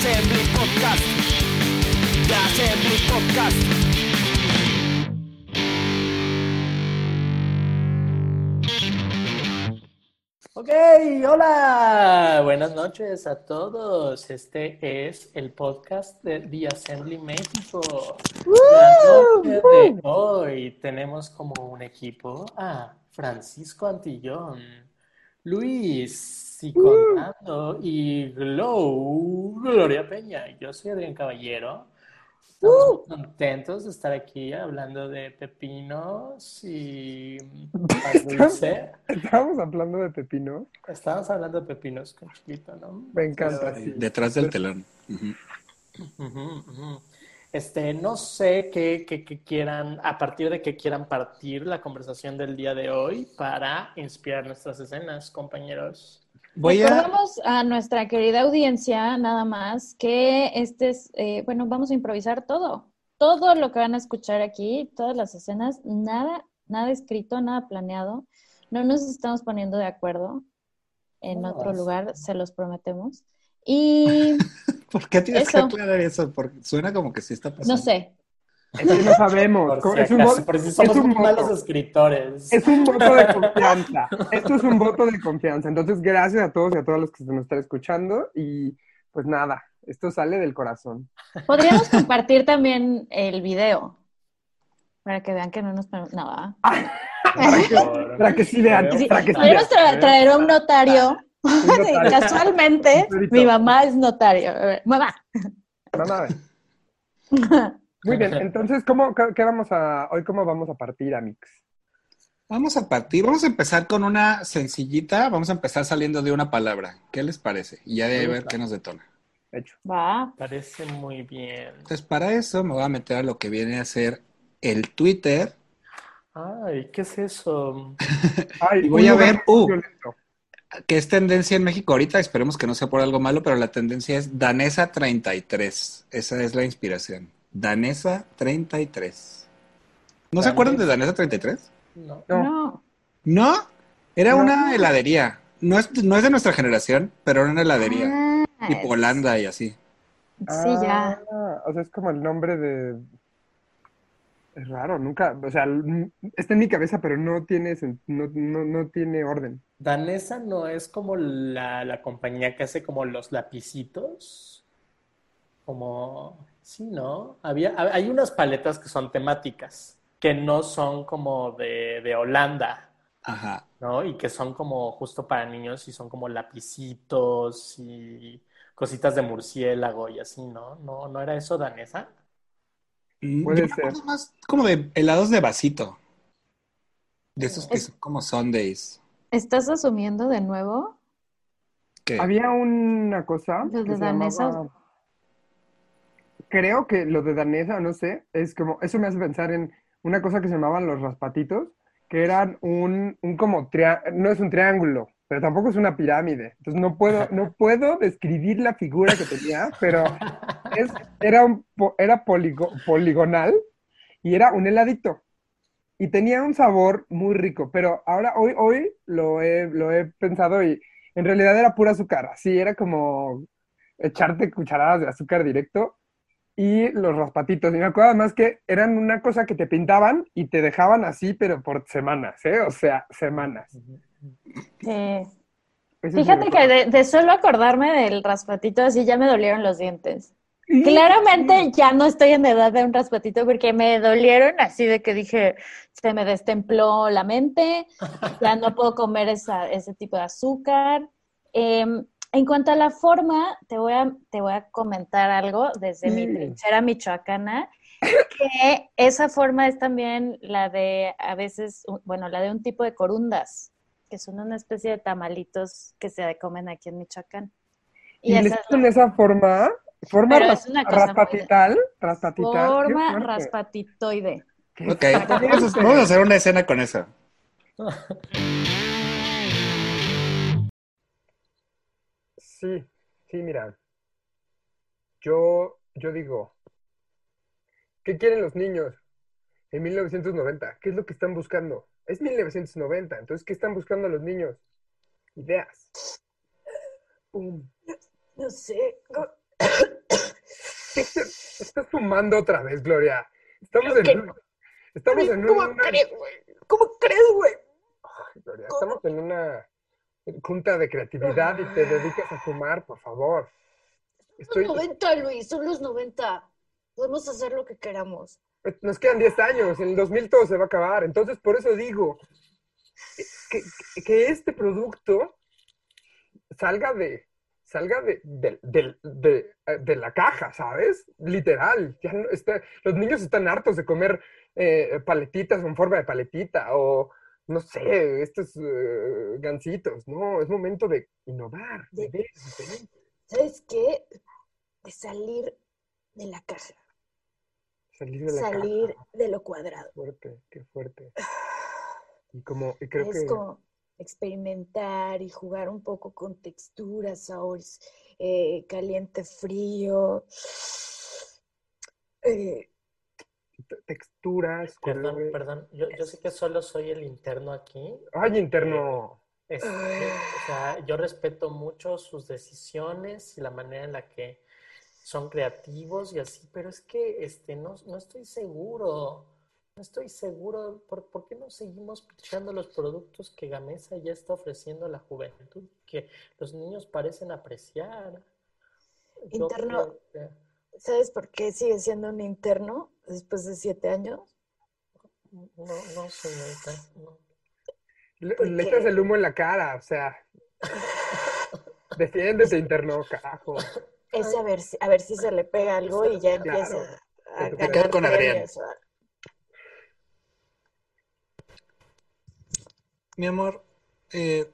Assembly Podcast. The Assembly Podcast. Ok, hola, buenas noches a todos. Este es el podcast de The Assembly México. La noche de hoy tenemos como un equipo a Francisco Antillón, Luis Siconando y Glow Gloria Peña. Yo soy Adrián Caballero. Estamos muy contentos de estar aquí hablando de pepinos y dulce. Estábamos hablando de pepino. Estábamos hablando de pepinos con Chiquito, ¿no? Me encanta. sí. Detrás del telón. Este, no sé qué, qué- qué quieran, a partir de qué quieran partir la conversación del día de hoy para inspirar nuestras escenas, compañeros. Voy a. Recordamos a nuestra querida audiencia, nada más, que este es, eh, bueno, vamos a improvisar todo. Todo lo que van a escuchar aquí, todas las escenas, nada, nada escrito, nada planeado. No nos estamos poniendo de acuerdo en otro lugar, se los prometemos. Y ¿Por qué tienes que aclarar eso? Porque suena como que sí está pasando. no sé, no sabemos. Por si es, un acaso, voto, por si somos es un muy malos voto. escritores. es un voto de confianza. Esto es un voto de confianza. Entonces, gracias a todos y a todas los que nos están escuchando. Y pues nada, esto sale del corazón. podríamos compartir también el video para que vean que no nos... ponemos- No, ¿verdad? Para que sí vean. Sí, para que sí podríamos vean. tra- traer a un notario. Un notario. Casualmente, mi mamá es notario. Mamá. Mamá. Muy bien, entonces, ¿cómo, qué, qué vamos a, hoy cómo vamos a partir, Amix? Vamos a partir, vamos a empezar con una sencillita, vamos a empezar saliendo de una palabra. ¿Qué les parece? Y ya de ahí ver qué nos detona. Hecho. Va. Parece muy bien. Entonces, para eso me voy a meter a lo que viene a ser el Twitter. Ay, ¿qué es eso? Ay, Y voy a ver, uh. violento. que es tendencia en México ahorita, esperemos que no sea por algo malo, pero la tendencia es Danesa 33. Esa es la inspiración. Danesa 33. ¿No se acuerdan de Danesa 33? No. No. No. No, era No. una heladería. No es, no es de nuestra generación, pero era una heladería. Ah, tipo Holanda y así. Sí, ya. Ah, o sea, es como el nombre de. Es raro, nunca. O sea, está en mi cabeza, pero no tiene, no, no, no tiene orden. Danesa no es como la, la compañía que hace como los lapicitos. Como, sí, ¿no? Había, hay unas paletas que son temáticas, que no son como de, de Holanda, Ajá. ¿no? Y que son como justo para niños y son como lapicitos y cositas de murciélago y así, ¿no? ¿No, no era eso danesa? Mm, Puede yo me ser. acuerdo más como de helados de vasito. De esos que Es- son como Sundays. ¿Estás asumiendo de nuevo? Había una cosa Los de danesa. llamaba- Creo que lo de danesa, no sé, es como, eso me hace pensar en una cosa que se llamaban los raspatitos, que eran un, un como tria- no es un triángulo, pero tampoco es una pirámide. Entonces no puedo, no puedo describir la figura que tenía, pero es, era, un, era poligo- poligonal y era un heladito. Y tenía un sabor muy rico, pero ahora hoy, hoy lo he, lo he pensado y en realidad era pura azúcar. Así era como echarte cucharadas de azúcar directo y los raspatitos. Y me acuerdo además que eran una cosa que te pintaban y te dejaban así, pero por semanas, ¿eh? O sea, semanas. Sí. Fíjate que de, de solo acordarme del raspatito así ya me dolieron los dientes. Claramente ya no estoy en edad de un raspatito porque me dolieron así de que dije, se me destempló la mente, ya no puedo comer esa, ese tipo de azúcar. Em, en cuanto a la forma, te voy a, te voy a comentar algo desde mi Sí. trinchera michoacana, que esa forma es también la de, a veces, bueno, la de un tipo de corundas, que son una especie de tamalitos que se comen aquí en Michoacán. Y le esa es hacen la esa forma, forma es ras- una cosa muy- raspatital. Qué forma raspatitoide. Ok, fuerte. vamos a, vamos a hacer una escena con eso. Sí, sí, mira. Yo, yo digo, ¿qué quieren los niños en 1990? ¿Qué es lo que están buscando? Es 1990, entonces, ¿qué están buscando los niños? Ideas. Pum. No sé. Estás fumando otra vez, Gloria. Estamos Creo en, estamos en ¿Cómo una... crees, güey? ¿Cómo crees, güey? Gloria, estamos en una junta de creatividad y te dedicas a fumar, por favor. Estoy, Son 90, Luis, son los 90. Podemos hacer lo que queramos. nos quedan 10 años, en el 2000 todo se va a acabar. Entonces, por eso digo que, que- que este producto salga de salga de, de- de- de la caja, ¿sabes? Literal. Ya no está- los niños están hartos de comer eh, paletitas en forma de paletita o, no sé, estos eh, gancitos. No, es momento de innovar, de De- ver diferente. ¿Sabes qué? De salir de la caja. Salir de la Salir caja. de lo cuadrado. Fuerte, qué fuerte. Y como, y creo es que... como experimentar y jugar un poco con texturas, sabores, eh, caliente, frío. Eh, texturas, Perdón, colores. perdón. Yo, yo sé que solo soy el interno aquí. Ay, interno. Este, o sea, yo respeto mucho sus decisiones y la manera en la que son creativos y así, pero es que este, no, no estoy seguro. No estoy seguro. ¿Por, por qué no seguimos pitchando los productos que Gamesa ya está ofreciendo a la juventud? Que los niños parecen apreciar. Interno. ¿Sabes por qué sigue siendo un interno después de siete años? No, no, señorita. No. Le, ¿Por le echas el humo en la cara, o sea. Defiéndete, interno, carajo. Es a ver, si- a ver si se le pega algo y ya Claro. empieza a Me ganar quedo con Adrián. Mi amor, eh,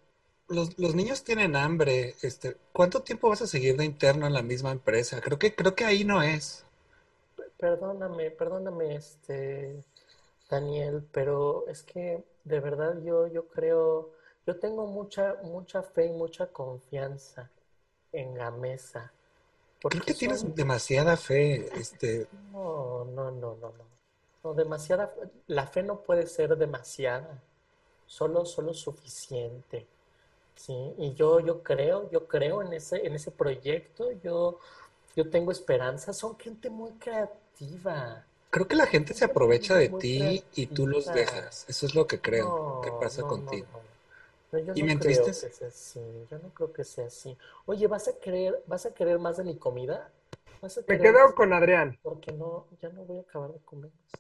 los, los niños tienen hambre. Este, ¿cuánto tiempo vas a seguir de interno en la misma empresa? Creo que, creo que ahí no es. Perdóname, perdóname, este, Daniel, pero es que de verdad yo, yo creo, yo tengo mucha, mucha fe y mucha confianza en Gamesa. Creo que tienes demasiada fe. Este, No, no, no, no, no. No, demasiada, la fe no puede ser demasiada, solo, solo suficiente. Sí, y yo, yo creo, yo creo en ese, en ese proyecto, yo, yo tengo esperanza, son gente muy creativa. creo que la gente se aprovecha de ti y tú los dejas. Eso es lo que creo No, que pasa no, contigo. no. No, yo ¿Y me creo que entristes? sea así, yo no creo que sea así. Oye, ¿vas a querer, vas a querer más de mi comida? ¿Vas a Me quedo con Adrián. Porque no, ya no voy a acabar de comer esto.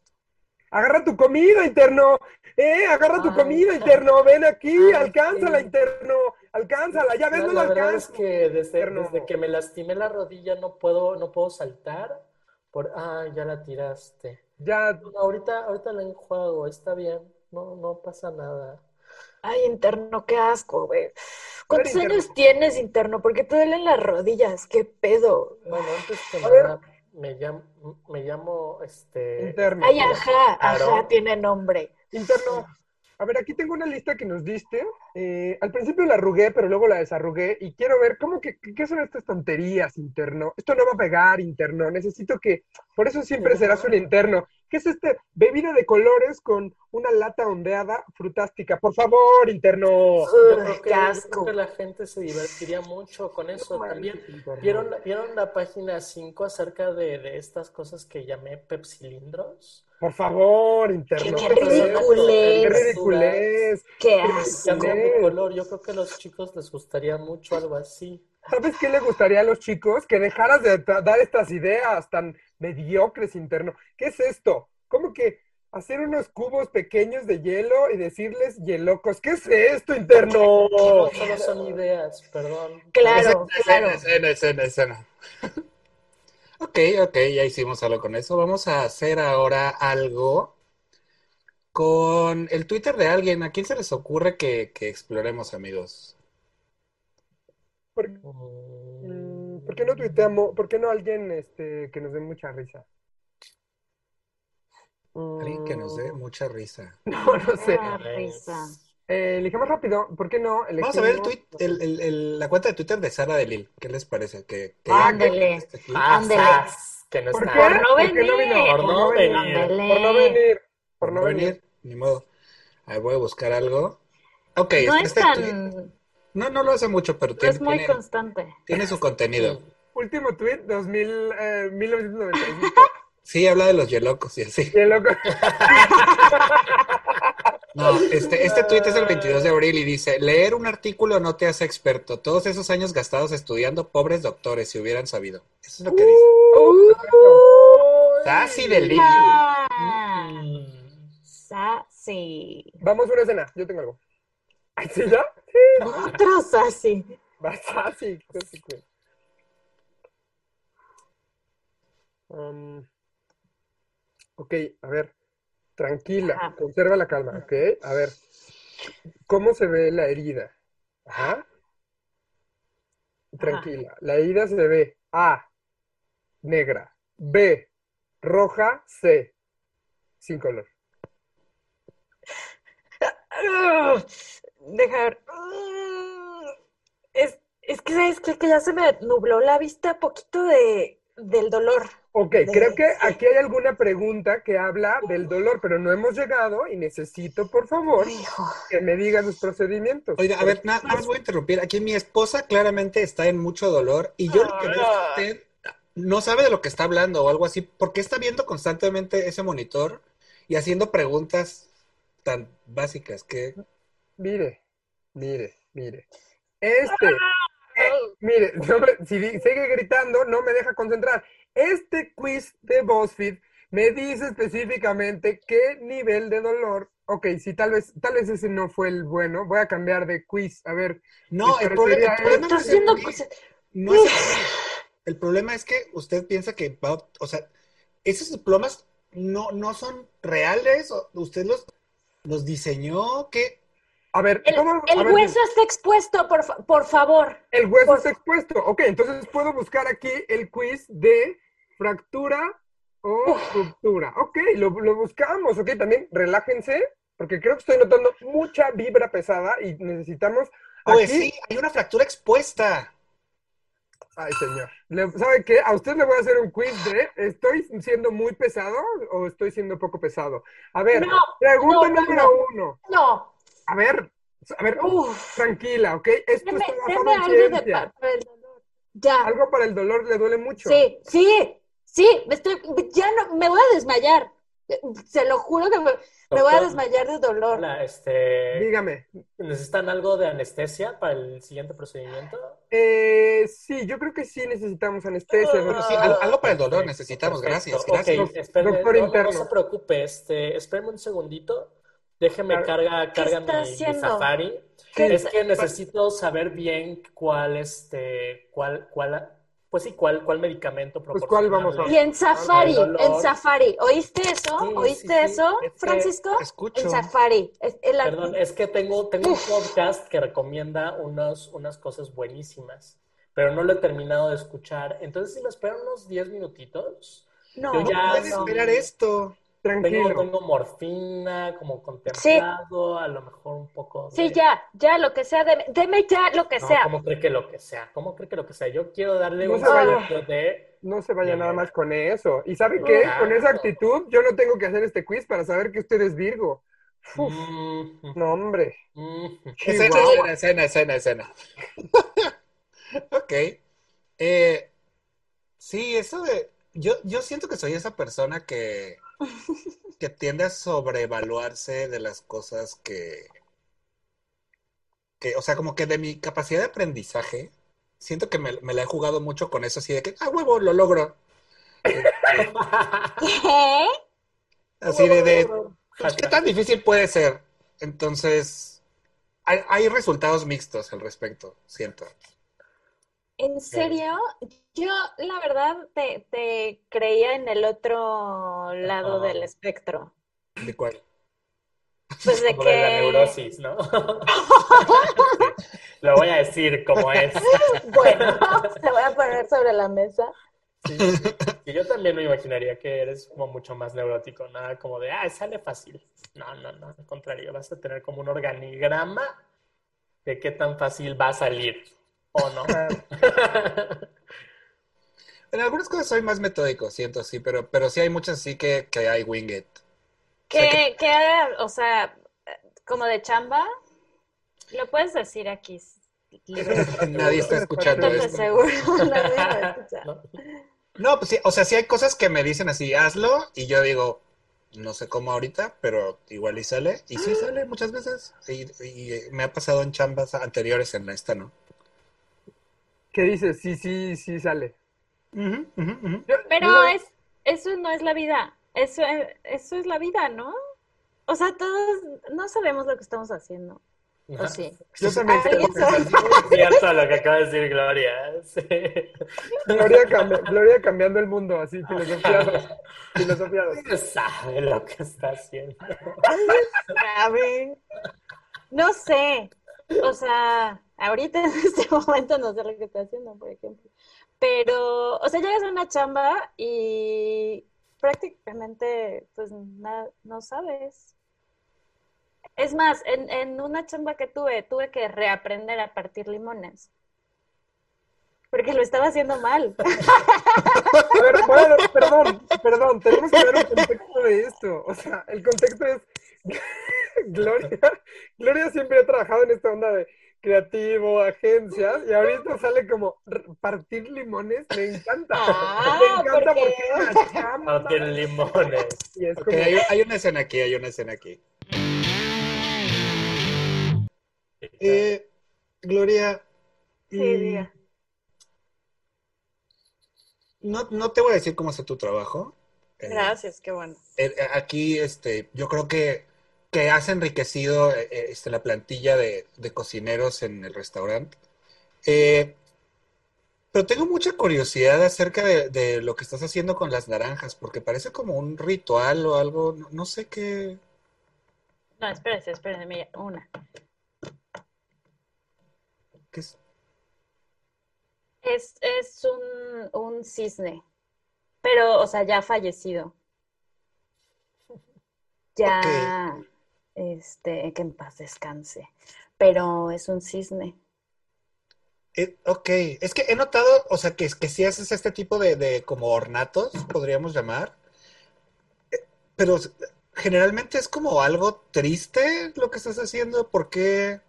Agarra tu comida, interno. Eh, agarra tu Ay. comida, interno. Ven aquí, alcánzala, interno. Alcánzala, ya ves, La, no la la verdad es alcanzo. que desde, que me lastimé la rodilla no puedo, no puedo saltar. Por, ah, ya la tiraste. Ya, No, ahorita, ahorita la enjuago, está bien. No, no pasa nada. Ay, interno, qué asco, güey. ¿Cuántos interno. años tienes, interno? ¿Por qué te duelen las rodillas? ¿Qué pedo? Bueno, antes que nada, me llamo, me llamo, este, interno. Ay, ajá, ajá, tiene nombre. Interno. A ver, aquí tengo una lista que nos diste. Eh, al principio la arrugué, pero luego la desarrugué y quiero ver cómo que, qué son estas tonterías, interno. Esto no va a pegar, interno. Necesito que, por eso siempre serás un interno. ¿Qué es este? Bebida de colores con una lata ondeada frutástica. Por favor, interno. Yo Ugh, creo que, qué yo creo que la gente se divertiría mucho con eso. No También manches. ¿vieron, ¿vieron la página 5 acerca de, de estas cosas que llamé pepsilindros? Por favor, interno. Qué ¿qué ridiculez. Qué ridiculez. Qué asco. color. Yo creo que a los chicos les gustaría mucho algo así. ¿Sabes qué le gustaría a los chicos? Que dejaras de dar estas ideas tan mediocres, interno. ¿Qué es esto? ¿Cómo que hacer unos cubos pequeños de hielo y decirles hielocos? ¿Qué es esto, interno? No, solo son ideas, perdón. Claro, claro. Escena, escena, escena. Ok, ok, ya hicimos algo con eso. Vamos a hacer ahora algo con el Twitter de alguien. ¿A quién se les ocurre que, que exploremos, amigos? ¿Por, Mm, mm, ¿por qué no tuiteamos? ¿Por qué no alguien este, que nos dé mucha risa? Alguien que nos dé Mm, mucha risa. No, no sé. Ah, risa. Eh, elijamos rápido. ¿Por qué no? Vamos a ver el tweet, el- el- el- la cuenta de Twitter de Sara de Lil. ¿Qué les parece? Que, que Ándele. este. Ah, Ándele. que no ¿Por está. Por no ¿Por qué no venir. Por no venir. Por no venir. Por no No venir. venir, ni modo. Ahí voy a buscar algo. Ok, No este- es tan, tweet- no no, no lo hace mucho, pero es tiene, muy tiene- constante. tiene su contenido. último tweet, 2000, eh, 1995. Sí, habla de los yelocos y así. Bien loco. No, este, este tweet es del 22 de abril y dice, leer un artículo no te hace experto. Todos esos años gastados estudiando, pobres doctores, si hubieran sabido. Eso es lo que dice. Está así de limpio. Ah, Mm. Sassy. Vamos a una escena, yo tengo algo. ¿Ay, sí ya? Otro sassy. Va que- Um, ok, a ver. Tranquila, Ajá. conserva la calma, ¿ok? A ver. ¿Cómo se ve la herida? Ajá. Tranquila. La herida se ve A, negra. B, roja. C, sin color. Deja ver. Es, es que, ¿sabes qué? Que ya se me nubló la vista poquito de, del dolor. Ok, De- creo que sí. aquí hay alguna pregunta que habla del dolor, pero no hemos llegado y necesito, por favor, Hijo. que me digas los procedimientos. Oiga, a ver, na- nada más voy a interrumpir. Aquí mi esposa claramente está en mucho dolor y yo lo que veo es que usted no sabe de lo que está hablando o algo así. ¿Por qué está viendo constantemente ese monitor y haciendo preguntas tan básicas que... Mire, mire, mire. Este, eh, mire, no me- si sigue gritando, no me deja concentrar. Este quiz de BuzzFeed me dice específicamente qué nivel de dolor. Ok, sí, tal vez, tal vez ese no fue el bueno. Voy a cambiar de quiz. A ver, No, el problema, el problema no es el haciendo quiz, cosas. no es el problema es que usted piensa que va, o sea, esos diplomas no, no son reales, usted los, los diseñó, ¿qué? a ver, El, ¿cómo- el a ver, hueso está expuesto, por, fa- por favor. El hueso Por- está expuesto. Ok, entonces puedo buscar aquí el quiz de fractura o ruptura. Ok, lo, lo buscamos. Ok, también relájense, porque creo que estoy notando mucha vibra pesada y necesitamos. Aquí- sí, hay una fractura expuesta. Ay, señor. ¿Sabe qué? A usted le voy a hacer un quiz de ¿estoy siendo muy pesado o estoy siendo poco pesado? A ver, No, pregunta no, número no. uno. No. A ver, a ver, Uf. tranquila, ¿ok? Esto Deme, está basado en algo de ciencia. pa- para el dolor. Ya. Algo para el dolor le duele mucho. Sí, sí, sí, me estoy, ya no, me voy a desmayar. Se lo juro que me, me voy a desmayar de dolor. Hola, este, Dígame. ¿necesitan algo de anestesia para el siguiente procedimiento? Eh, sí, yo creo que sí necesitamos anestesia. Bueno, ¿no? sí, al- algo para el dolor necesitamos, perfecto. gracias, gracias. Ok, espéreme, Doctor no, no, interno. no se preocupe, este, espéreme un segundito. Déjeme carga, ¿Qué carga mi? Safari. Es que necesito saber bien cuál, este, cuál, cuál, pues sí, cuál, cuál medicamento Pues, ¿cuál vamos a- proporcionarle. Y en Safari, en Safari. ¿Oíste eso? Sí, ¿Oíste sí, sí. eso, Es que- Francisco? Escucho. En Safari. Es- el- Perdón, es que tengo, tengo un podcast que recomienda unos, unas cosas buenísimas, pero no lo he terminado de escuchar. Entonces, si me esperan unos 10 minutitos, no, yo ya- Puede no. esperar esto. Tengo, Tranquilo. tengo morfina como contemplado, a lo mejor un poco Sí, ya, ya, lo que sea, deme, deme ya lo que No, sea. ¿cómo cree que lo que sea? ¿Cómo cree que lo que sea? Yo quiero darle No un se de... No se vaya nada más con eso. ¿Y sabe No, qué? claro. Con esa actitud, yo no tengo que hacer este quiz para saber que usted es Virgo. Uf, Mm, no, hombre. mm, Escena, Chihuahua. escena, escena, escena, escena. Ok. Eh, sí, eso de... Yo, yo siento que soy esa persona que, que tiende a sobrevaluarse de las cosas que, que, o sea, como que de mi capacidad de aprendizaje, siento que me, me la he jugado mucho con eso, así de que, ah, huevo, lo logro. ¿Qué? Así de, de, pues, ¿qué tan difícil puede ser? Entonces, hay, hay resultados mixtos al respecto, siento. ¿En serio? Yo, la verdad, te, te creía en el otro lado del espectro. ¿De cuál? Pues de Como de la que... neurosis, ¿no? Lo voy a decir como es. Bueno, te voy a poner sobre la mesa. Sí. Y yo también me imaginaría que eres como mucho más neurótico, nada como de, ah, sale fácil. No, no, no, al contrario, vas a tener como un organigrama de qué tan fácil va a salir o no. Ah, En algunas cosas soy más metódico, siento, sí, pero, pero sí hay muchas sí que, que hay wing it. ¿Qué, qué, o sea, como de chamba? ¿Lo puedes decir aquí? Nadie está escuchando esto. seguro. nadie va a escuchar. ¿no? No, pues sí, o sea, sí hay cosas que me dicen así, hazlo, y yo digo, no sé cómo ahorita, pero igual y sale, y sí sale muchas veces, y, y me ha pasado en chambas anteriores en esta, ¿no? ¿Qué dices? Sí, sí, sí sale. Pero es, eso no es la vida. Eso, eso es la vida, ¿no? O sea, todos no sabemos lo que estamos haciendo. ¿O sí? Yo también ¿Alguien creo que? Es cierto lo que acaba de decir Gloria. Sí. Gloria, cambi- Gloria cambiando el mundo, así, filosofiados. Filosofiados. No sabe lo que está haciendo. sabe? No sé. O sea, ahorita en este momento no sé lo que está haciendo, por ejemplo. Pero, o sea, llegas a una chamba y prácticamente, pues, na- no sabes. Es más, en, una chamba que tuve, tuve que reaprender a partir limones. Porque lo estaba haciendo mal. A ver, bueno, perdón, perdón, tenemos que ver un contexto de esto. O sea, el contexto es Gloria, Gloria siempre ha trabajado en esta onda de creativo, agencias, y ahorita sale como partir limones, me encanta. Ah, me encanta porque es una chamba. No tiene limones. Y es Ok, como, hay, hay una escena aquí, hay una escena aquí. Eh, Gloria, Sí, mm, diga. no, no te voy a decir cómo está tu trabajo. Eh, Gracias, qué bueno. eh, aquí, este, yo creo que, que has enriquecido eh, eh, este, la plantilla de, de cocineros en el restaurante. Eh, pero tengo mucha curiosidad acerca de, de lo que estás haciendo con las naranjas, porque parece como un ritual o algo, no, no sé qué. No, espérese, espérese, mira, una. qué es. Es, es un, un cisne, pero, o sea, ya fallecido. Ya, este, que en paz descanse. Pero es un cisne. Eh, ok, es que he notado, o sea, que, que si haces este tipo de, de como ornatos, podríamos llamar, eh, pero generalmente es como algo triste lo que estás haciendo, porque,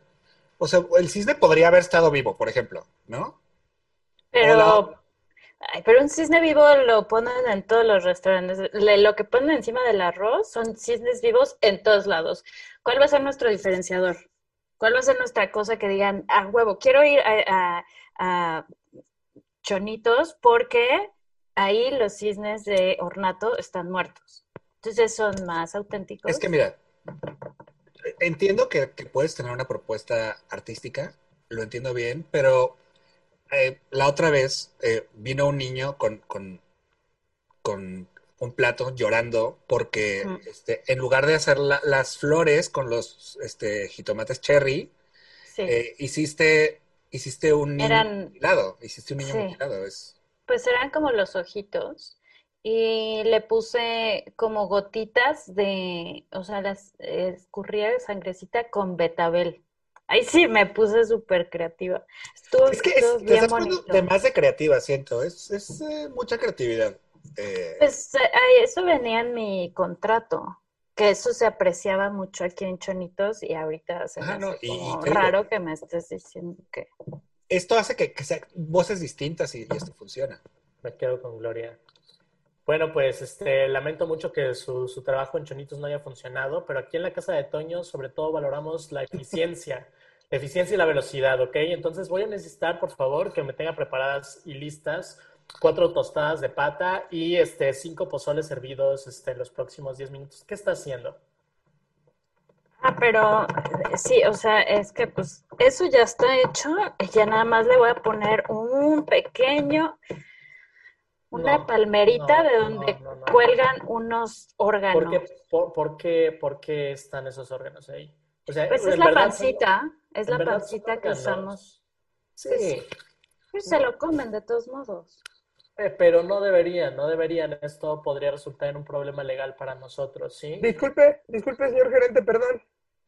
o sea, el cisne podría haber estado vivo, por ejemplo, ¿no? Pero, Hola. Ay, pero un cisne vivo lo ponen en todos los restaurantes. Lo que ponen encima del arroz son cisnes vivos en todos lados. ¿Cuál va a ser nuestro diferenciador? ¿Cuál va a ser nuestra cosa que digan, a huevo, quiero ir a, a- a Chonitos porque ahí los cisnes de ornato están muertos? Entonces son más auténticos. Es que mira, entiendo que, que puedes tener una propuesta artística, lo entiendo bien, pero eh, la otra vez eh, vino un niño con, con, con un plato llorando porque Mm. este, en lugar de hacer la- las flores con los este, jitomates cherry, Sí. eh, hiciste, hiciste un niño Eran- mutilado, hiciste un niño Sí. mutilado, es... Pues eran como los ojitos y le puse como gotitas de, o sea, las eh, escurría sangrecita con betabel. Ahí sí me puse súper creativa. Estuvo, Es que estuvo es, te bien bonito. de más de creativa, siento, es, es eh, mucha creatividad. Eh, Pues eh, ay, eso venía en mi contrato, que eso se apreciaba mucho aquí en Chonitos y ahorita se me Ajá, no, hace y- como digo- raro que me estés diciendo que... esto hace que, que sean voces distintas y, y esto funciona. Me quedo con Gloria. Bueno, pues este, lamento mucho que su, su trabajo en Chonitos no haya funcionado, pero aquí en la casa de Toño sobre todo valoramos la eficiencia, eficiencia y la velocidad, ¿ok? Entonces voy a necesitar, por favor, que me tenga preparadas y listas cuatro tostadas de pata y este, cinco pozoles servidos este, en los próximos 10 minutos. ¿Qué está haciendo? Ah, pero sí, o sea, es que pues eso ya está hecho, ya nada más le voy a poner un pequeño, una No, palmerita no, de donde no. cuelgan unos órganos. ¿Por qué, por, por qué, por qué están esos órganos ahí? O sea, Pues es la verdad son- pancita, es la pancita que usamos. Sí, Pues se lo comen de todos modos. eh, pero no deberían, no deberían. Esto podría resultar en un problema legal para nosotros, ¿sí? Disculpe, disculpe, señor gerente, perdón.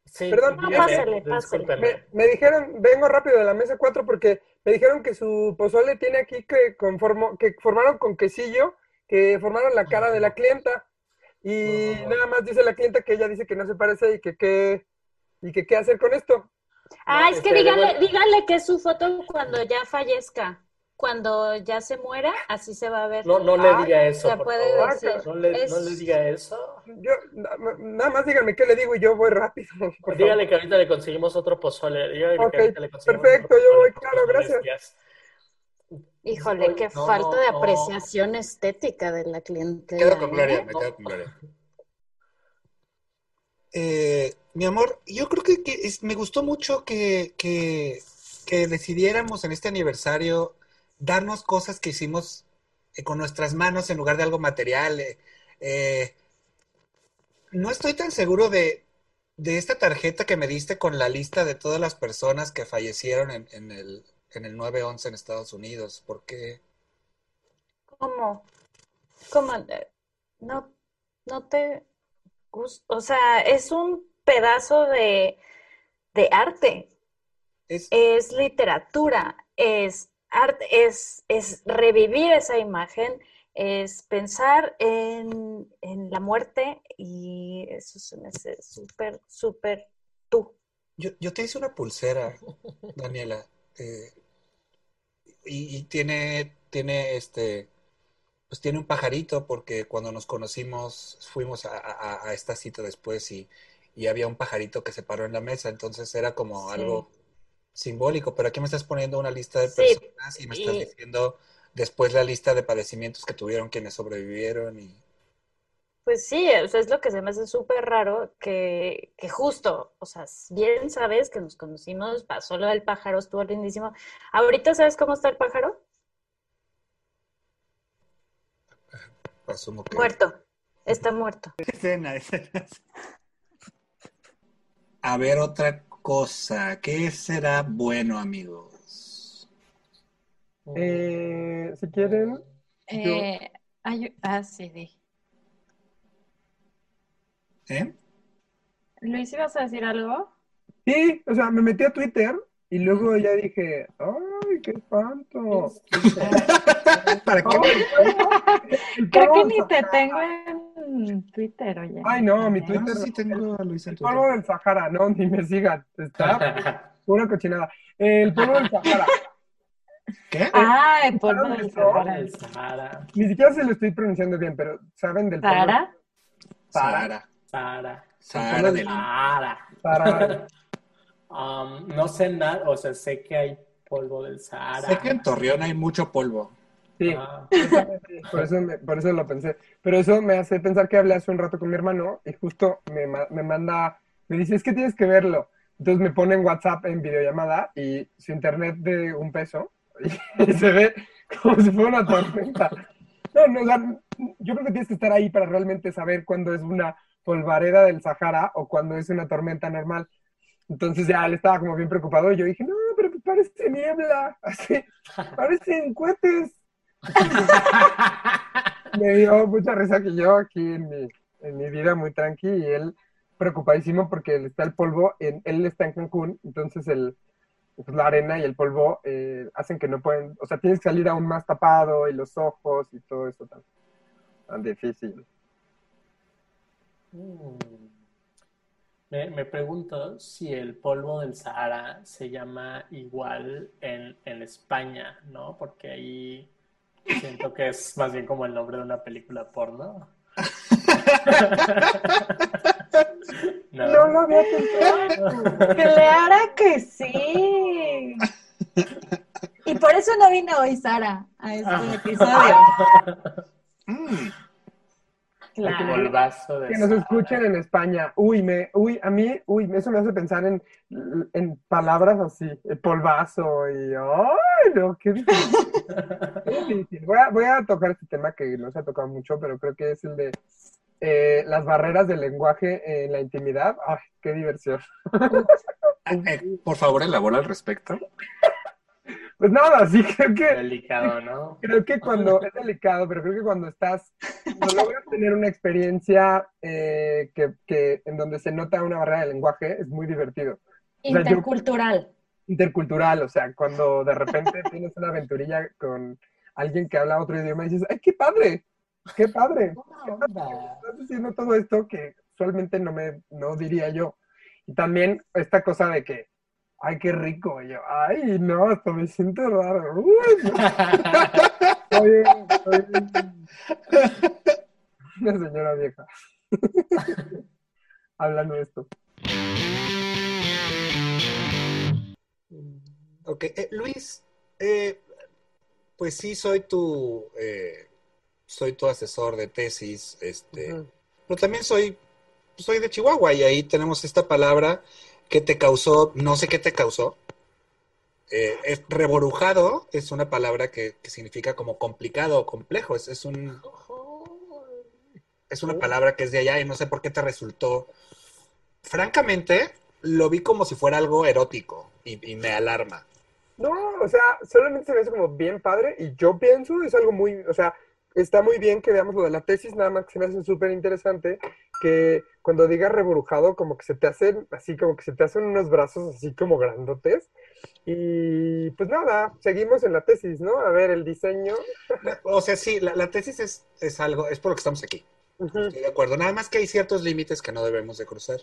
Sí, Perdón. No, pásale, pásale. Me, me dijeron, vengo rápido de la mesa 4 porque me dijeron que su pozole tiene aquí que, conformó, que formaron con quesillo, que formaron la cara de la clienta. Y Oh. nada más dice la clienta que ella dice que no se parece y que qué y que qué hacer con esto. Ah, No, es que dígale, bueno. dígale que es su foto cuando ya fallezca. Cuando ya se muera, así se va a ver. No, no le Ay, diga eso, ya por puede favor. decir. No le, Es- no le diga eso. Yo, na- nada más díganme qué le digo y yo voy rápido. Dígale que ahorita le conseguimos otro pozole. Dígale que Ok, ahorita le conseguimos perfecto, otro yo voy, claro, gracias. Híjole, qué no, falta de no. apreciación estética de la Me clientela. quedo con ¿eh? Gloria, me quedo con Gloria. Eh, mi amor, yo creo que, me gustó mucho que, decidiéramos en este aniversario darnos cosas que hicimos eh, con nuestras manos en lugar de algo material. eh, eh, no estoy tan seguro de, esta tarjeta que me diste con la lista de todas las personas que fallecieron en, en el, en el 9-11 en Estados Unidos, porque ¿Cómo? ¿Cómo? No, no te gusta. O sea, es un pedazo de, de arte. es, es literatura, es arte, es, es revivir esa imagen, es pensar en, en la muerte y eso se me hace súper, súper tú. Yo, yo te hice una pulsera, Daniela, eh, y, y tiene, tiene este, pues tiene un pajarito porque cuando nos conocimos fuimos a, a- a esta cita después y, y había un pajarito que se paró en la mesa, entonces era como Sí. algo simbólico, pero aquí me estás poniendo una lista de Sí, personas y me estás y- diciendo después la lista de padecimientos que tuvieron quienes sobrevivieron y Pues sí, o sea, es lo que se me hace súper raro que, que justo, o sea, bien sabes que nos conocimos, pasó lo del pájaro, estuvo lindísimo. Ahorita sabes cómo está el pájaro? asumo que... Muerto, está muerto. Escena, escena. A ver otra cosa, ¿qué será bueno, amigos? Eh, si quieren, Eh, ay, ah, sí, di. ¿Eh? Luis, ¿ibas a decir algo? sí, o sea, me metí a Twitter y luego ya dije, ¡ay, qué espanto! ¿Para qué? Creo que ni te tengo en Twitter, oye. Ay, no, mi Twitter. sí tengo a Luis El Twitter. polvo del Sahara, no, ni me sigan. Está pura cochinada. El polvo del Sahara. ¿Qué? Ah, el polvo ¿Saben del? Sahara. El Sahara. Ni siquiera se lo estoy pronunciando bien, pero ¿saben del polvo? ¿Sahara? Sahara. Sahara. Sahara del... Sahara. Sahara. Um, no sé nada, o sea, sé que hay polvo del Sahara. Sé que en Torreón hay mucho polvo. Sí, Ah, por eso, me- por eso lo pensé. Pero eso me hace pensar que hablé hace un rato con mi hermano y justo me, me manda, me dice, es que tienes que verlo. Entonces me pone en WhatsApp en videollamada y su internet de un peso y, se ve como si fuera una tormenta. No, no, o sea, yo creo que tienes que estar ahí para realmente saber cuándo es una polvareda del Sahara o cuándo es una tormenta normal. Entonces ya él estaba como bien preocupado y yo dije, no, pero pues parece niebla, así, parecen cohetes. Me dio mucha risa que yo aquí en mi, en mi vida muy tranqui y él preocupadísimo porque está el polvo, él está en Cancún, entonces el, pues, la arena y el polvo eh, hacen que no pueden, o sea, tienes que salir aún más tapado y los ojos y todo eso tan, tan difícil. mm. Me, me pregunto si el polvo del Sahara se llama igual en, en España, ¿no? Porque ahí siento que es más bien como el nombre de una película porno. No. No lo había pensado. Claro que sí. Y por eso no vino hoy Sara a este episodio. Mm, Claro. Polvazo de Que nos escuchen en España. Uy, me, uy, a mí, uy, eso me hace pensar en, en palabras así, el polvazo y, ay, no, qué difícil. Qué difícil. Voy a, voy a tocar este tema que no se ha tocado mucho, pero creo que es el de eh, las barreras del lenguaje en la intimidad. Ay, qué diversión. eh, por favor, elabora al respecto. Pues nada, sí, creo que, Delicado, ¿no? creo que cuando, es delicado, pero creo que cuando estás, cuando logras tener una experiencia eh, que, que en donde se nota una barrera del lenguaje, es muy divertido. sea, yo- Intercultural. intercultural, o sea, cuando de repente tienes una aventurilla con alguien que habla otro idioma y dices, ¡ay, qué padre! ¡Qué padre! Estás diciendo todo esto que usualmente no me no diría yo. Y también esta cosa de que Ay, qué rico. Y yo, ay, no, hasta me siento raro. Uy, estoy bien, estoy bien. Una señora vieja. Hablando de esto. Ok, eh, Luis, eh, pues sí, soy tu, eh, soy tu asesor de tesis, este, pero también soy, soy de Chihuahua y ahí tenemos esta palabra que te causó, no sé qué te causó. Eh, es reborujado es una palabra que, que significa como complicado o complejo, es, es un, es una palabra que es de allá y no sé por qué te resultó. Francamente, lo vi como si fuera algo erótico y, y me alarma. No, o sea, solamente se me hace como bien padre y yo pienso es algo muy, o sea, está muy bien que veamos lo de la tesis, nada más que se me hace súper interesante que cuando digas reburujado como que se te hacen así, como que se te hacen unos brazos así como grandotes y pues nada, seguimos en la tesis, ¿no? A ver, el diseño. O sea, sí, la, la tesis es, es algo, es por lo que estamos aquí. Estoy de acuerdo. Nada más que hay ciertos límites que no debemos de cruzar.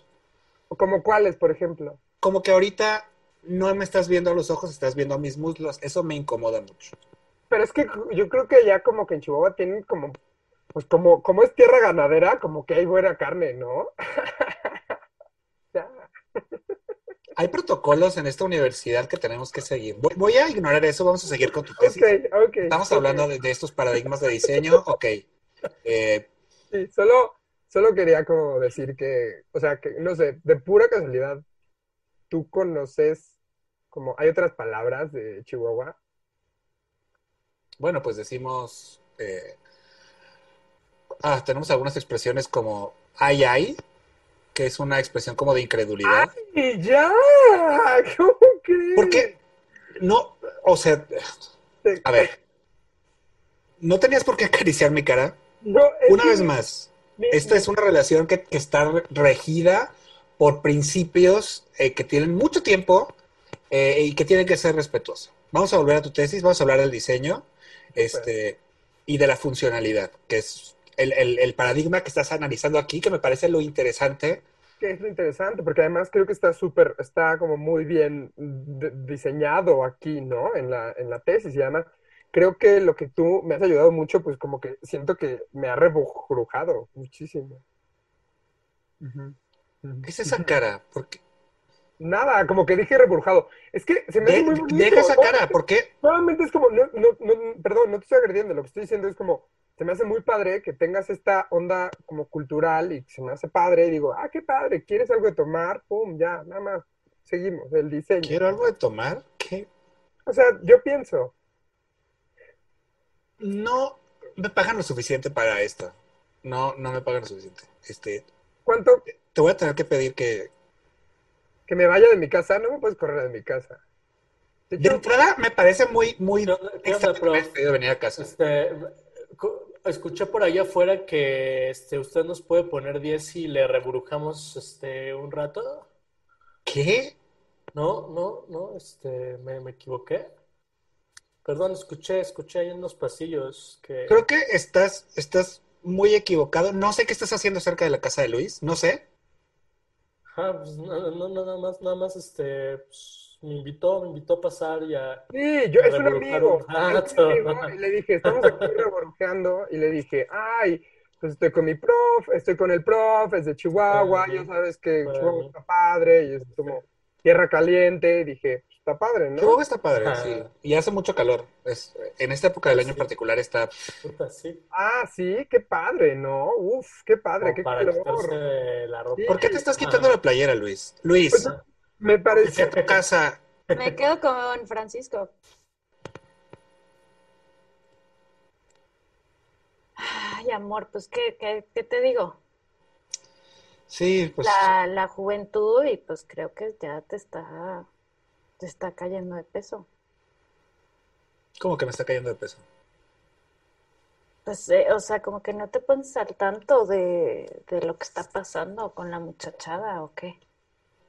Como cuáles, por ejemplo. Como que ahorita no me estás viendo a los ojos, estás viendo a mis muslos. Eso me incomoda mucho. Pero es que yo creo que ya como que en Chihuahua tienen como, pues como, como es tierra ganadera, como que hay buena carne, ¿no? Hay protocolos en esta universidad que tenemos que seguir. Voy, voy a ignorar eso, vamos a seguir con tu tesis. Ok, ok. Estamos hablando de, de estos paradigmas de diseño. Ok. Eh, Sí, solo, solo quería como decir que, o sea, que, no sé, de pura casualidad, ¿tú conoces como, hay otras palabras de Chihuahua? Bueno, pues decimos. eh, ah, tenemos algunas expresiones como ay, ay, que es una expresión como de incredulidad. ¡Y ya! ¿Cómo crees? Porque no, o sea, a ver, no tenías por qué acariciar mi cara. No, Una que vez más, esta es una relación que, que está regida por principios eh, que tienen mucho tiempo eh, y que tienen que ser respetuosos. Vamos a volver a tu tesis, vamos a hablar del diseño este, y de la funcionalidad, que es el, el- el paradigma que estás analizando aquí, que me parece lo interesante. que es lo interesante, porque además creo que está súper, está como muy bien diseñado aquí, ¿no? En la, en la tesis y además creo que lo que tú me has ayudado mucho, pues como que siento que me ha reburujado muchísimo. ¿Qué es esa cara? Porque, Nada, como que dije reburujado. Es que se me hace de- muy bonito. deja esa cara, ¿por qué? Nuevamente es como, no, no, no, perdón, no te estoy agrediendo, lo que estoy diciendo es como, se me hace muy padre que tengas esta onda como cultural y se me hace padre y digo, ah, qué padre, ¿quieres algo de tomar? Pum, ya, nada más, seguimos, el diseño. ¿Quiero algo de tomar? ¿Qué? O sea, yo pienso, No me pagan lo suficiente para esto. No, no me pagan lo suficiente. Este, ¿cuánto te voy a tener que pedir que. Que me vaya de mi casa? No me puedes correr de mi casa. De entrada me parece muy, muy hayas pedido venir a casa. Este, cu- escuché por allá afuera que este, usted nos puede poner 10 si le reburujamos este, un rato. ¿Qué? No, no, no, este, me, me equivoqué. Perdón, escuché, escuché ahí en los pasillos que... Creo que estás, estás muy equivocado. No sé qué estás haciendo cerca de la casa de Luis. No sé. Ah, pues no, no, nada más, nada más, este, pues, me invitó, me invitó a pasar y a... sí, yo, es un amigo, un y le dije, estamos aquí reburujeando, y le dije, ay, pues estoy con mi prof, estoy con el prof, es de Chihuahua, ya sabes que. Chihuahua está padre, y es como tierra caliente, dije, pues, está padre, ¿no? Chihuahua está padre, Ah. sí. Y hace mucho calor. Es, en esta época del año en Sí. particular está. Puta, sí, Ah, sí, qué padre, ¿no? Uf, qué padre, como qué para calor. quitarse la ropa. Sí. ¿Por qué te estás quitando Ah. la playera, Luis? Luis, Pues, Me parece, a tu casa. Me quedo con Francisco. Ay, amor, pues, ¿qué, qué, qué te digo? Sí, pues. La, la juventud y pues creo que ya te está, te está cayendo de peso. ¿Cómo que me está cayendo de peso? Pues, eh, o sea, como que no te pones al tanto de, de lo que está pasando con la muchachada o qué.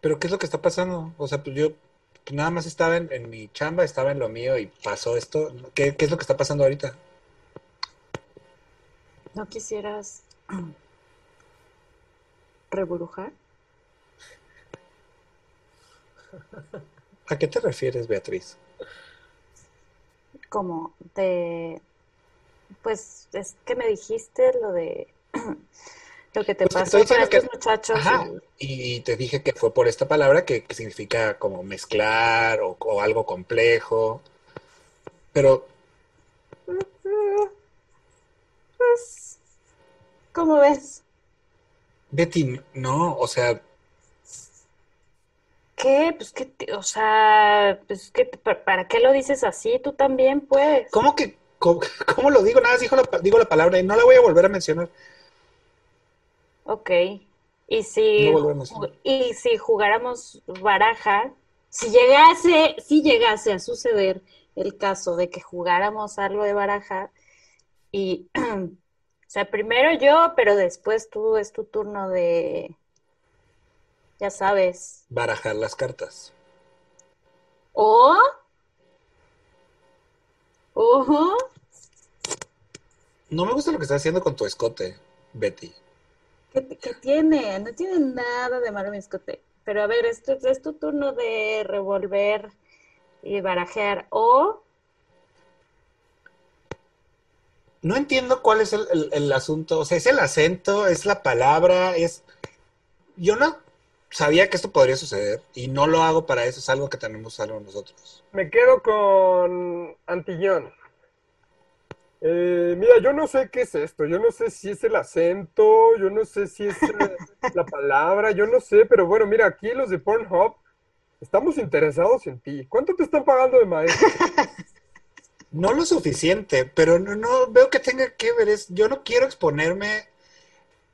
¿Pero qué es lo que está pasando? O sea, pues yo nada más estaba en, en mi chamba, estaba en lo mío y pasó esto. ¿Qué, qué es lo que está pasando ahorita? ¿No quisieras reburujar? ¿A qué te refieres, Beatriz? Como de, pues, es que me dijiste lo de lo que te Pues pasó con que- estos muchachos. Ajá, y- y te dije que fue por esta palabra que, que significa como mezclar o, o algo complejo. Pero Pues, ¿cómo ves? Betty, no, o sea, ¿Qué? Pues que, o sea, pues que, ¿para qué lo dices así? Tú también, pues. ¿cómo que, cómo, cómo lo digo? Nada, más dijo la, digo la palabra y no la voy a volver a mencionar. Ok. Y si, No y si jugáramos baraja, si llegase, si llegase a suceder el caso de que jugáramos algo de baraja y, o sea, primero yo, pero después tú es tu turno de, ya sabes, Barajar las cartas. o, ojo, No me gusta lo que estás haciendo con tu escote, Betty. ¿qué, qué tiene? No tiene nada de malo mi escote. Pero a ver, esto es tu turno de revolver y barajear. O, No entiendo cuál es el, el- el asunto. O sea, es el acento, es la palabra, es... Yo no sabía que esto podría suceder y no lo hago para eso, es algo que tenemos hacerlo nosotros. Me quedo con Antillón. Eh, mira, yo no sé qué es esto, yo no sé si es el acento, yo no sé si es eh, la palabra, yo no sé, pero bueno, mira, aquí los de Pornhub estamos interesados en ti. ¿Cuánto te están pagando de maestro? No lo suficiente, pero no, no veo que tenga que ver. Es, yo no quiero exponerme,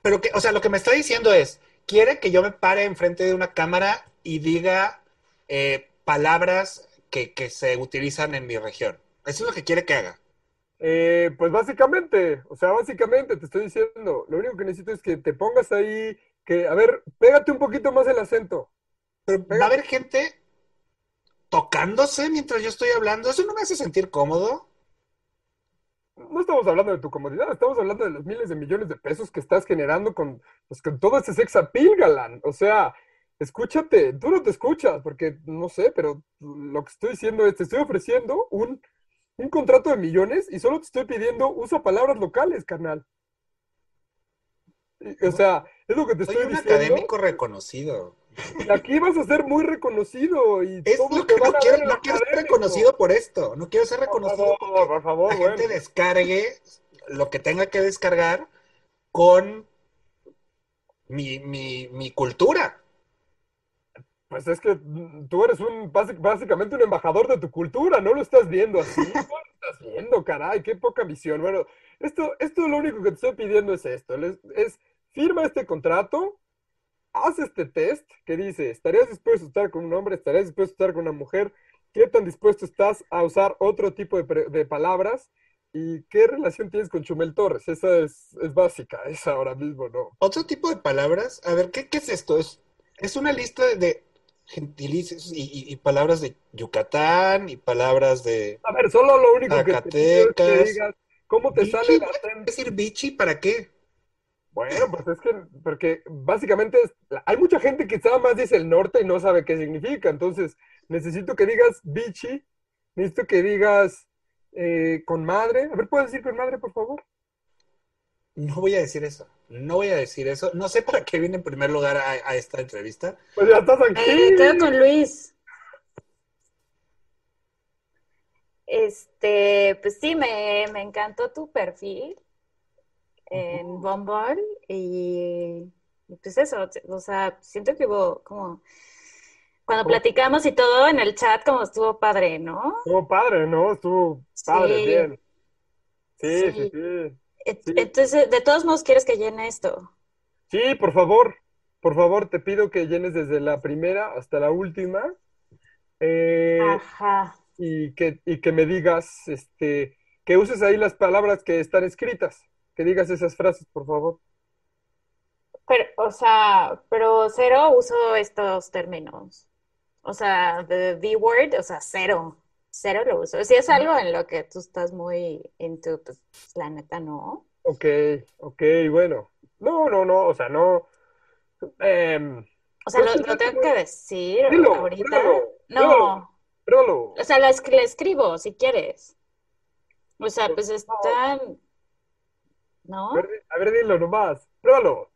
pero que, o sea, lo que me está diciendo es, quiere que yo me pare enfrente de una cámara y diga eh, palabras que, que se utilizan en mi región. Eso es lo que quiere que haga. Eh, pues básicamente, o sea, básicamente te estoy diciendo, lo único que necesito es que te pongas ahí, que, a ver, pégate un poquito más el acento. Pero va a haber gente tocándose mientras yo estoy hablando. Eso no me hace sentir cómodo. No estamos hablando de tu comodidad, estamos hablando de los miles de millones de pesos que estás generando con, pues, con todo ese sex appeal, galán. O sea, escúchate, tú no te escuchas, porque no sé, pero lo que estoy diciendo es, te estoy ofreciendo un, un contrato de millones y solo te estoy pidiendo, usa palabras locales, carnal. Y, O sea, es lo que te Soy estoy un diciendo. académico reconocido. Y aquí vas a ser muy reconocido y Es lo que no quiero, no quiero ser reconocido por esto. No quiero ser Por reconocido favor, por favor, la gente bueno. descargue lo que tenga que descargar con mi, mi, mi cultura. Pues es que tú eres un básic- básicamente un embajador de tu cultura, no lo estás viendo así, no lo estás viendo, caray, qué poca visión. Bueno, esto, esto lo único que te estoy pidiendo es esto, es, es firma este contrato, haz este test que dice, ¿estarías dispuesto a estar con un hombre? ¿Estarías dispuesto a estar con una mujer? ¿Qué tan dispuesto estás a usar otro tipo de, de palabras? ¿Y qué relación tienes con Chumel Torres? Esa es, es básica, esa ahora mismo, ¿no? Otro tipo de palabras. A ver, ¿qué, qué es esto? Es, es una lista de gentilicios y, y- y palabras de Yucatán y palabras de... A ver, solo lo único que te pido es que Zacatecas. digas, ¿cómo te Bichi, sale el ¿puedes acento? decir bichi para qué? Bueno, pues es que, porque básicamente es- hay mucha gente que nada más dice el norte y no sabe qué significa. Entonces, necesito que digas bichi, necesito que digas eh, con madre. A ver, ¿puedes decir con madre, por favor? No voy a decir eso. No voy a decir eso. No sé para qué viene en primer lugar a, a esta entrevista. Pues ya estás aquí. Eh, me quedo con Luis. Este, pues sí, me, me encantó tu perfil en Bumble y, pues eso, o sea, siento que hubo como, cuando platicamos y todo en el chat como estuvo padre, ¿no? Estuvo padre, ¿no? Estuvo padre, Sí. bien. Sí, sí, Sí. Entonces, de todos modos, ¿quieres que llene esto? Sí, por favor, por favor, te pido que llenes desde la primera hasta la última. Eh, Ajá. y que, y que me digas, este, que uses ahí las palabras que están escritas, que digas esas frases, por favor. Pero, o sea, pero cero uso estos términos. O sea, the B-word, o sea, cero. Cero lo uso. Si es algo en lo que tú estás muy into, pues la neta no. Ok, ok, bueno. No, no, no, o sea, no. em, O sea, No, lo, tengo que decir Dilo, ahorita. pruébalo, No, pruébalo. Pruébalo. o sea, la, es- la escribo si quieres. O sea, pues están, A ¿no? ver, a ver, dilo nomás. Pruébalo.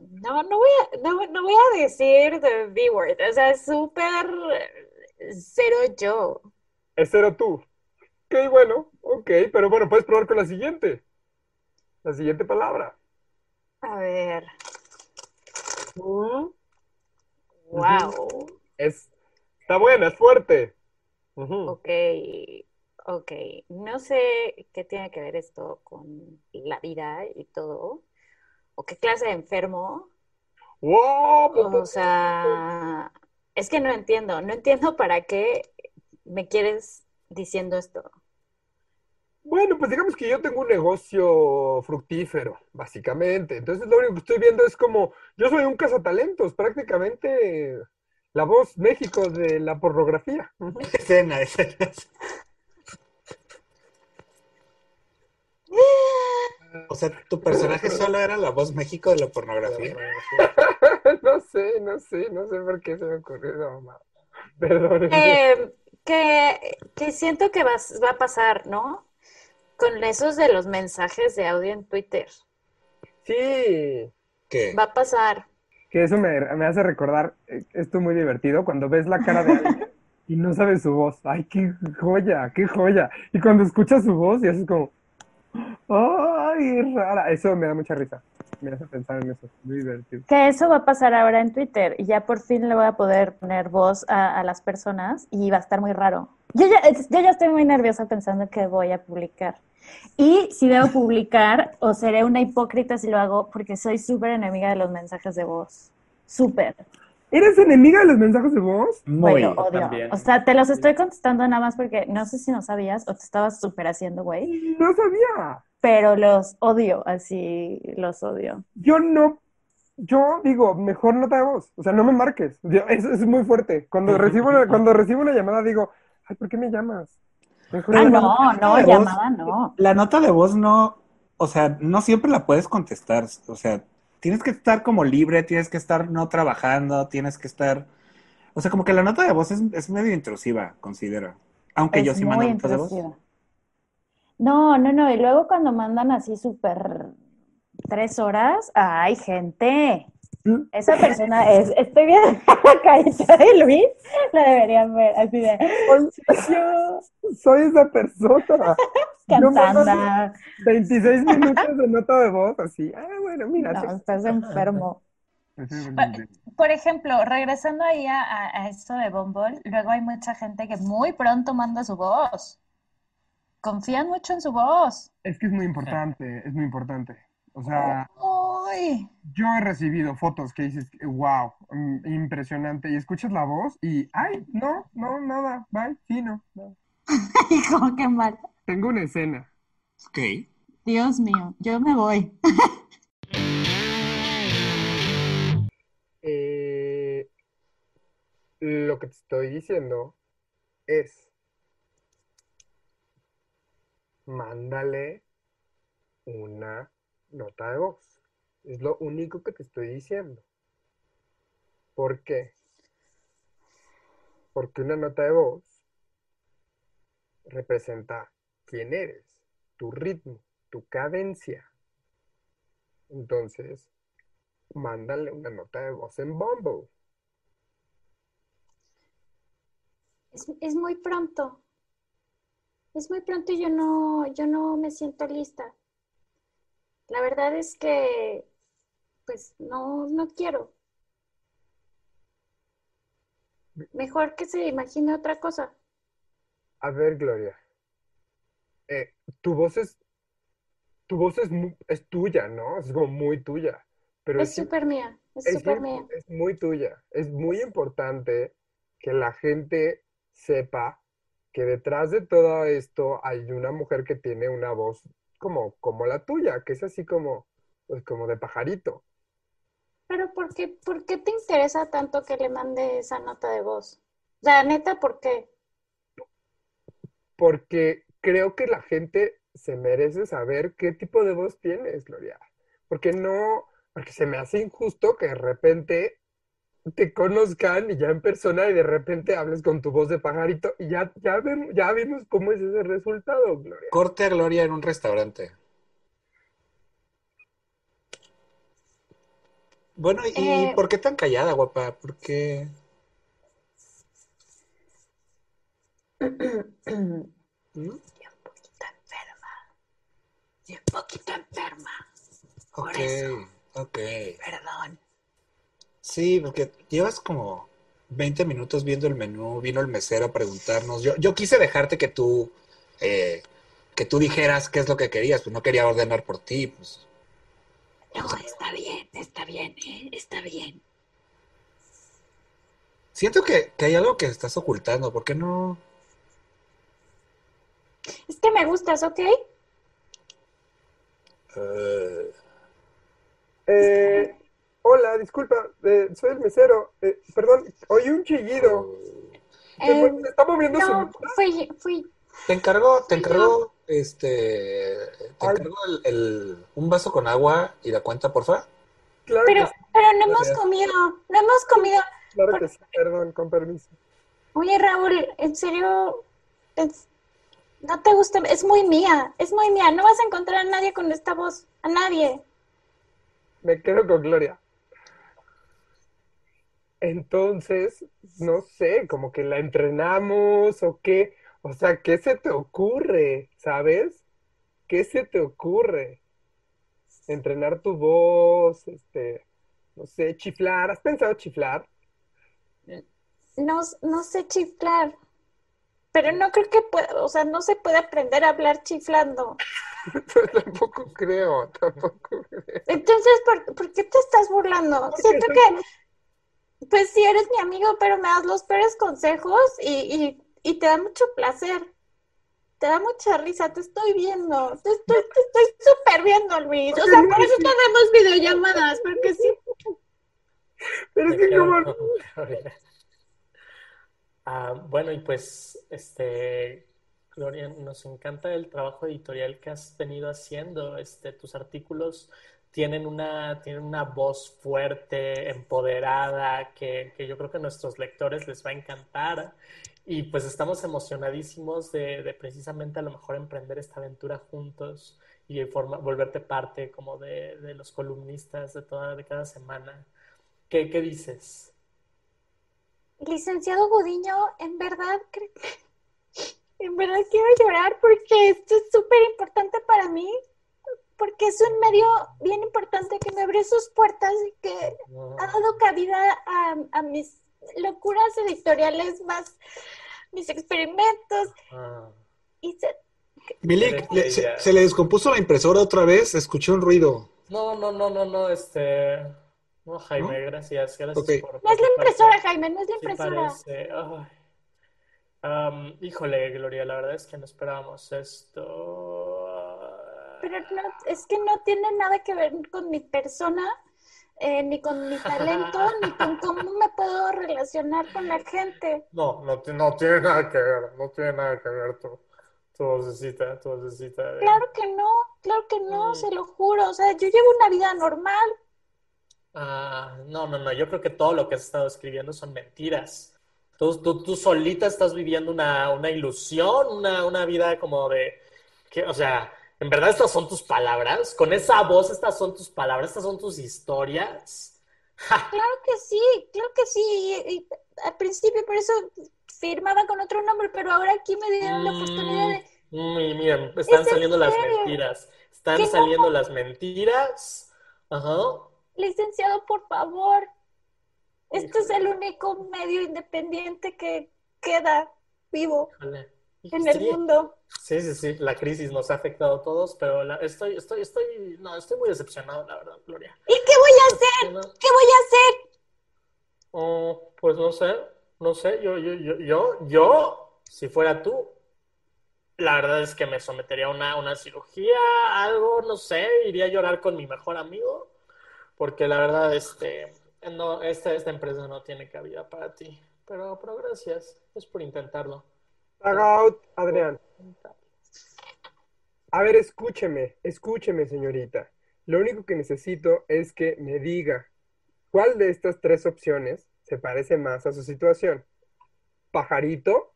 No, no voy a, no, no voy a decir the B word. O sea, es súper cero yo. Es cero tú. Ok, bueno, ok, pero bueno, puedes probar con la siguiente. La siguiente palabra. A ver. Wow. Es, está buena, es fuerte. Ujú. Ok, ok. No sé qué tiene que ver esto con la vida y todo. O qué clase de enfermo. ¡Wow! O sea, es que no entiendo. No entiendo para qué me quieres diciendo esto. Bueno, pues digamos que yo tengo un negocio fructífero, básicamente. Entonces lo único que estoy viendo es como, yo soy un cazatalentos, prácticamente la voz México de la pornografía. Escena, escena. O sea, tu personaje solo era la voz México de la pornografía. No sé, no sé, no sé por qué se me ocurrió esa mamá. Perdónenme. Eh, que, que siento que va, va a pasar, ¿no? Con esos de los mensajes de audio en Twitter. Sí, ¿Qué? Va a pasar. que eso me, me hace recordar eh, esto muy divertido, cuando ves la cara de alguien y no sabes su voz. ¡Ay, qué joya, qué joya! Y cuando escuchas su voz y haces como, ¡ay, rara! Eso me da mucha risa. Me hace pensar en eso. Muy divertido. Que eso va a pasar ahora en Twitter y ya por fin le voy a poder poner voz a, a las personas y va a estar muy raro. Yo ya, yo ya estoy muy nerviosa pensando que voy a publicar. Y si debo publicar o seré una hipócrita si lo hago porque soy súper enemiga de los mensajes de voz. Súper. ¿Eres enemiga de los mensajes de voz? Muy, Bueno, odio. también. O sea, te los estoy contestando nada más porque no sé si no sabías o te estabas súper haciendo, güey, No sabía. Pero los odio, así los odio. Yo no, yo digo, mejor nota de voz. O sea, no me marques. Yo- es, es muy fuerte. Cuando recibo una, cuando recibo una llamada digo, ay, ¿por qué me llamas? Mejor Ah, no, no, voz. llamada no. La nota de voz no, o sea, no siempre la puedes contestar. O sea, tienes que estar como libre, tienes que estar no trabajando, tienes que estar. O sea, como que la nota de voz es, es medio intrusiva, considero. Aunque yo sí mando notas de voz. No, no, no. Y luego cuando mandan así súper tres horas, ay, gente. ¿Mm? Esa persona es, estoy viendo la carita de Luis, la deberían ver, así de, yo Soy esa persona. Cantando. 26 minutos de nota de voz, así. Ah, bueno, mira. No, estás enfermo. Por ejemplo, regresando ahí a, a, a esto de Bumble, luego hay mucha gente que muy pronto manda su voz. Confían mucho en su voz. Es que es muy importante, es muy importante. O sea, Uy. yo he recibido fotos que dices, wow, mm, impresionante. Y escuchas la voz y, ay, no, no, nada, bye, sí, no. no. Hijo, qué mal. Tengo una escena. Ok. Dios mío, yo me voy. Eh, lo que te estoy diciendo es, mándale una nota de voz. Es lo único que te estoy diciendo. ¿Por qué? Porque una nota de voz representa quién eres, tu ritmo, tu cadencia. Entonces, mándale una nota de voz en Bumble. Es, es muy pronto. Es muy pronto y yo no, yo no me siento lista. La verdad es que, pues, no, no quiero. Mejor que se imagine otra cosa. A ver, Gloria, eh, tu voz es, tu voz es, es tuya, ¿no? Es como muy tuya, pero Es súper mía, es es súper mía. es muy tuya. Es muy importante que la gente sepa que detrás de todo esto hay una mujer que tiene una voz como, como la tuya, que es así como, pues como de pajarito. Pero ¿por qué, por qué te interesa tanto que le mande esa nota de voz? O sea, neta, ¿por qué? porque creo que la gente se merece saber qué tipo de voz tienes, Gloria. Porque no, porque se me hace injusto que de repente te conozcan y ya en persona y de repente hables con tu voz de pajarito y ya, ya, vemos, ya vimos cómo es ese resultado, Gloria. Corte a Gloria en un restaurante. Bueno, ¿y Eh. por qué tan callada, guapa? ¿Por qué? ¿Mm? Estoy un poquito enferma. Estoy un poquito enferma. Por Ok, eso. ok. Perdón. Sí, porque llevas como 20 minutos viendo el menú, vino el mesero a preguntarnos. Yo, yo quise dejarte que tú, eh, que tú dijeras qué es lo que querías, pues no quería ordenar por ti, pues. No, está bien, está bien, ¿eh? Está bien. Siento que, que hay algo que estás ocultando, ¿por qué no? Es que me gustas, ¿ok? Eh, Eh, hola, disculpa, eh, soy el mesero. Eh, perdón, oí un chillido. ¿Se, Eh, mu- se está moviendo su no, fui, fui. te encargo, te encargo, este, te Ay. encargo el, el- un vaso con agua y la cuenta, porfa. Claro Pero, que sí, pero no hemos comido, no hemos comido. claro que sí, perdón, con permiso. Oye, Raúl, en serio, es- no te gusta, es muy mía, es muy mía. No vas a encontrar a nadie con esta voz, a nadie. Me quedo con Gloria. Entonces, no sé, como que la entrenamos o qué. O sea, ¿qué se te ocurre? ¿Sabes? ¿Qué se te ocurre? Entrenar tu voz, este, no sé, chiflar. ¿Has pensado chiflar? No, no sé chiflar, pero no creo que pueda, o sea, no se puede aprender a hablar chiflando. tampoco creo, tampoco creo. Entonces, ¿por, por qué te estás burlando? Porque Siento que, pues sí, eres mi amigo, pero me das los peores consejos y, y, y te da mucho placer. Te da mucha risa, te estoy viendo, te estoy, te estoy súper viendo, Luis. O sea, por eso tenemos videollamadas, porque sí. Pero es que como... Ah, bueno, y pues, este, Gloria, nos encanta el trabajo editorial que has venido haciendo. Este, tus artículos tienen una, tienen una voz fuerte, empoderada, que, que yo creo que a nuestros lectores les va a encantar. Y pues estamos emocionadísimos de, de precisamente a lo mejor emprender esta aventura juntos y forma, volverte parte como de, de los columnistas de toda, de cada semana. ¿Qué, qué dices? Licenciado Gudiño, en verdad, en verdad quiero llorar porque esto es súper importante para mí, porque es un medio bien importante que me abrió sus puertas y que ha dado cabida a, a mis locuras editoriales más, mis experimentos, Ah, y se- Milik, le- se, le descompuso la impresora otra vez, escuché un ruido. No, no, no, no, no, este. No, Jaime, gracias, gracias por no es la impresora, Jaime, no es la Sí impresora. parece. Ay. Am, híjole, Gloria, la verdad es que no esperábamos esto. Pero no, es que no tiene nada que ver con mi persona, eh, ni con mi talento, ni con cómo me puedo relacionar con la gente. No, no, no tiene nada que ver, no tiene nada que ver tu, tu vocecita, tu vocecita. de- Claro que no, claro que no, Mm. se lo juro. O sea, yo llevo una vida normal. Ah, no, no, no, yo creo que todo lo que has estado escribiendo son mentiras. Tú, tú, tú solita estás viviendo una, una ilusión, una, una vida como de, que, o sea, ¿en verdad estas son tus palabras? Con esa voz, estas son tus palabras, estas son tus historias. Claro que sí, claro que sí. Y, y al principio por eso firmaba con otro nombre, pero ahora aquí me dieron la oportunidad de... Mm, y miren, están ¿Es en saliendo las mentiras. Están saliendo las mentiras. Ajá. Licenciado, por favor. Este es el único medio independiente que queda vivo Híjole. En el Sí. mundo. Sí, sí, sí, la crisis nos ha afectado a todos, pero la- estoy, estoy, estoy, no, estoy muy decepcionado, la verdad, Gloria. ¿Y qué voy a hacer? ¿Qué voy a hacer? Oh, pues no sé, no sé, yo, yo, yo, yo, yo, si fuera tú, la verdad es que me sometería a una, una cirugía, algo, no sé, iría a llorar con mi mejor amigo, porque la verdad, este, no, esta, esta empresa no tiene cabida para ti, pero, pero gracias, es por intentarlo. Tag out, Adrián. A ver, escúcheme, escúcheme, señorita. Lo único que necesito es que me diga cuál de estas tres opciones se parece más a su situación? ¿Pajarito?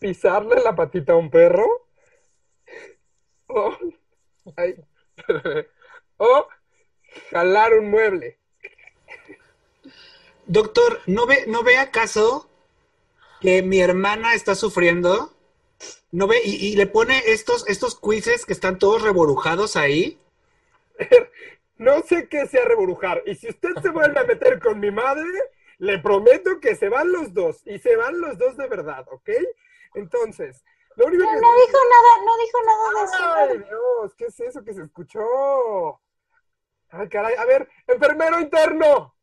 ¿Pisarle la patita a un perro? ¿O, ay, o jalar un mueble? Doctor, ¿no ve, ¿no ve acaso que mi hermana está sufriendo? ¿No ve? Y, y le pone estos, estos quizzes que están todos reborujados ahí. No sé qué sea reborujar. Y si usted se vuelve a meter con mi madre, le prometo que se van los dos. Y se van los dos de verdad, ¿ok? Entonces, lo único No, que... no dijo nada, no dijo nada de eso. ¡Ay, Dios! ¿Qué es eso que se escuchó? ¡Ay, caray! A ver, enfermero interno.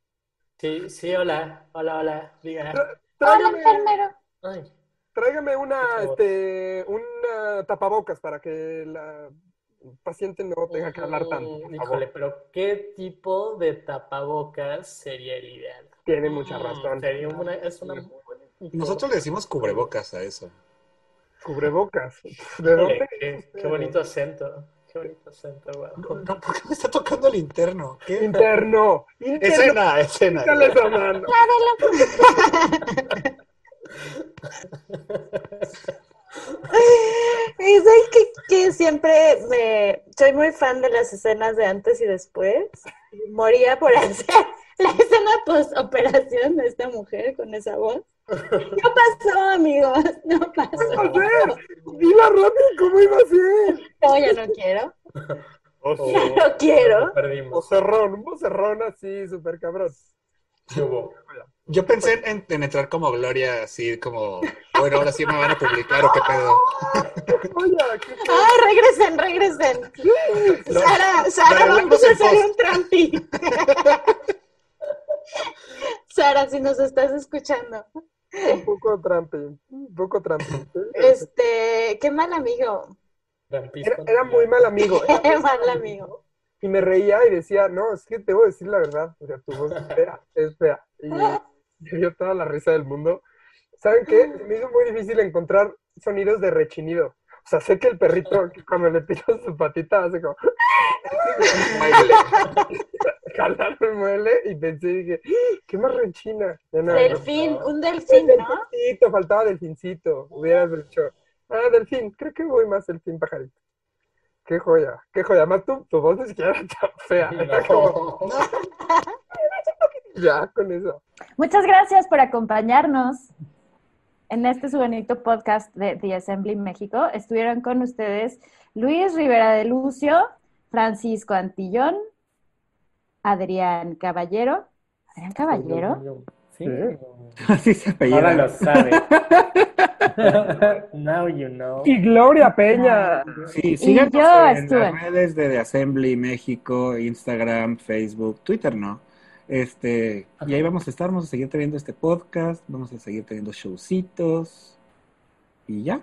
Sí, sí, hola, hola, hola, diga. Tra- Hola, Tráigame, enfermero. Ay, tráigame una, este, una tapabocas para que la paciente no tenga que hablar tanto, por mm, favor. Híjole, pero ¿qué tipo de tapabocas sería el ideal? Tiene mucha Mm, razón. Sería una, es una muy buena Nosotros le decimos cubrebocas a eso. Cubrebocas. ¿De Híjole, dónde? Qué, qué bonito acento. Qué bonito acento, guau. No, ¿por qué me está tocando el interno? ¿Qué? Interno. Interno. Escena, escena. Quítale esa mano. Y ¿sabes qué? que siempre me soy muy fan de las escenas de antes y después. Moría por hacer la escena post operación de esta mujer con esa voz. No pasó, amigos, no ¿Qué iba a pasó. hacer? Dila rápido, ¿cómo iba a ser? No, ya no quiero. Oh, Ya no quiero. Perdimos. Vocerrón, un vocerrón así, súper cabrón. Yo pensé en, en entrar como Gloria, así como, bueno, ahora sí me van a publicar o qué pedo. Oye, ¿qué Ay, regresen, regresen. Sara, Sara, Pero vamos a hacer un trampi. Sara, si nos estás escuchando. Un poco trampe, un poco trampe. Este, qué mal amigo. Era, muy mal amigo. era mal amigo. Y me reía y decía, no, es que te voy a decir la verdad. O sea, tu voz es fea, es fea. Y me dio toda la risa del mundo. ¿Saben qué? Me hizo muy difícil encontrar sonidos de rechinido. O sea, sé que el perrito, cuando le pido su patita, hace como jalar el mueble y pensé, dije, ¿qué no, Delfín, un delfín, ¿no? Delfincito, faltaba delfincito. Hubieras dicho, ah, delfín, creo que voy más delfín pajarito. Qué joya, qué joya. Además, tu, tu voz ni siquiera era tan fea. Era como, No. ya, con eso. Muchas gracias por acompañarnos en este su bonito podcast de The Assembly México. Estuvieron con ustedes Luis Rivera de Lucio, Francisco Antillón, Adrián Caballero. ¿Adrián Caballero? Sí. Sí. Así se Ahora apellida. lo sabe. Now you know. Y Gloria Peña. Sí, síganos yo en estuve. las redes de The Assembly México, Instagram, Facebook, Twitter, ¿no? Este, y ahí vamos a estar, vamos a seguir teniendo este podcast, vamos a seguir teniendo showcitos y ya.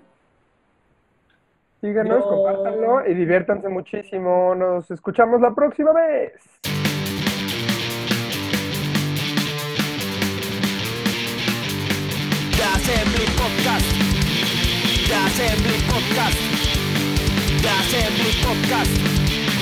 Síganos, No. compártanlo y diviértanse muchísimo. Nos escuchamos la próxima vez. The Assembly Podcast. The Assembly Podcast. The Assembly Podcast.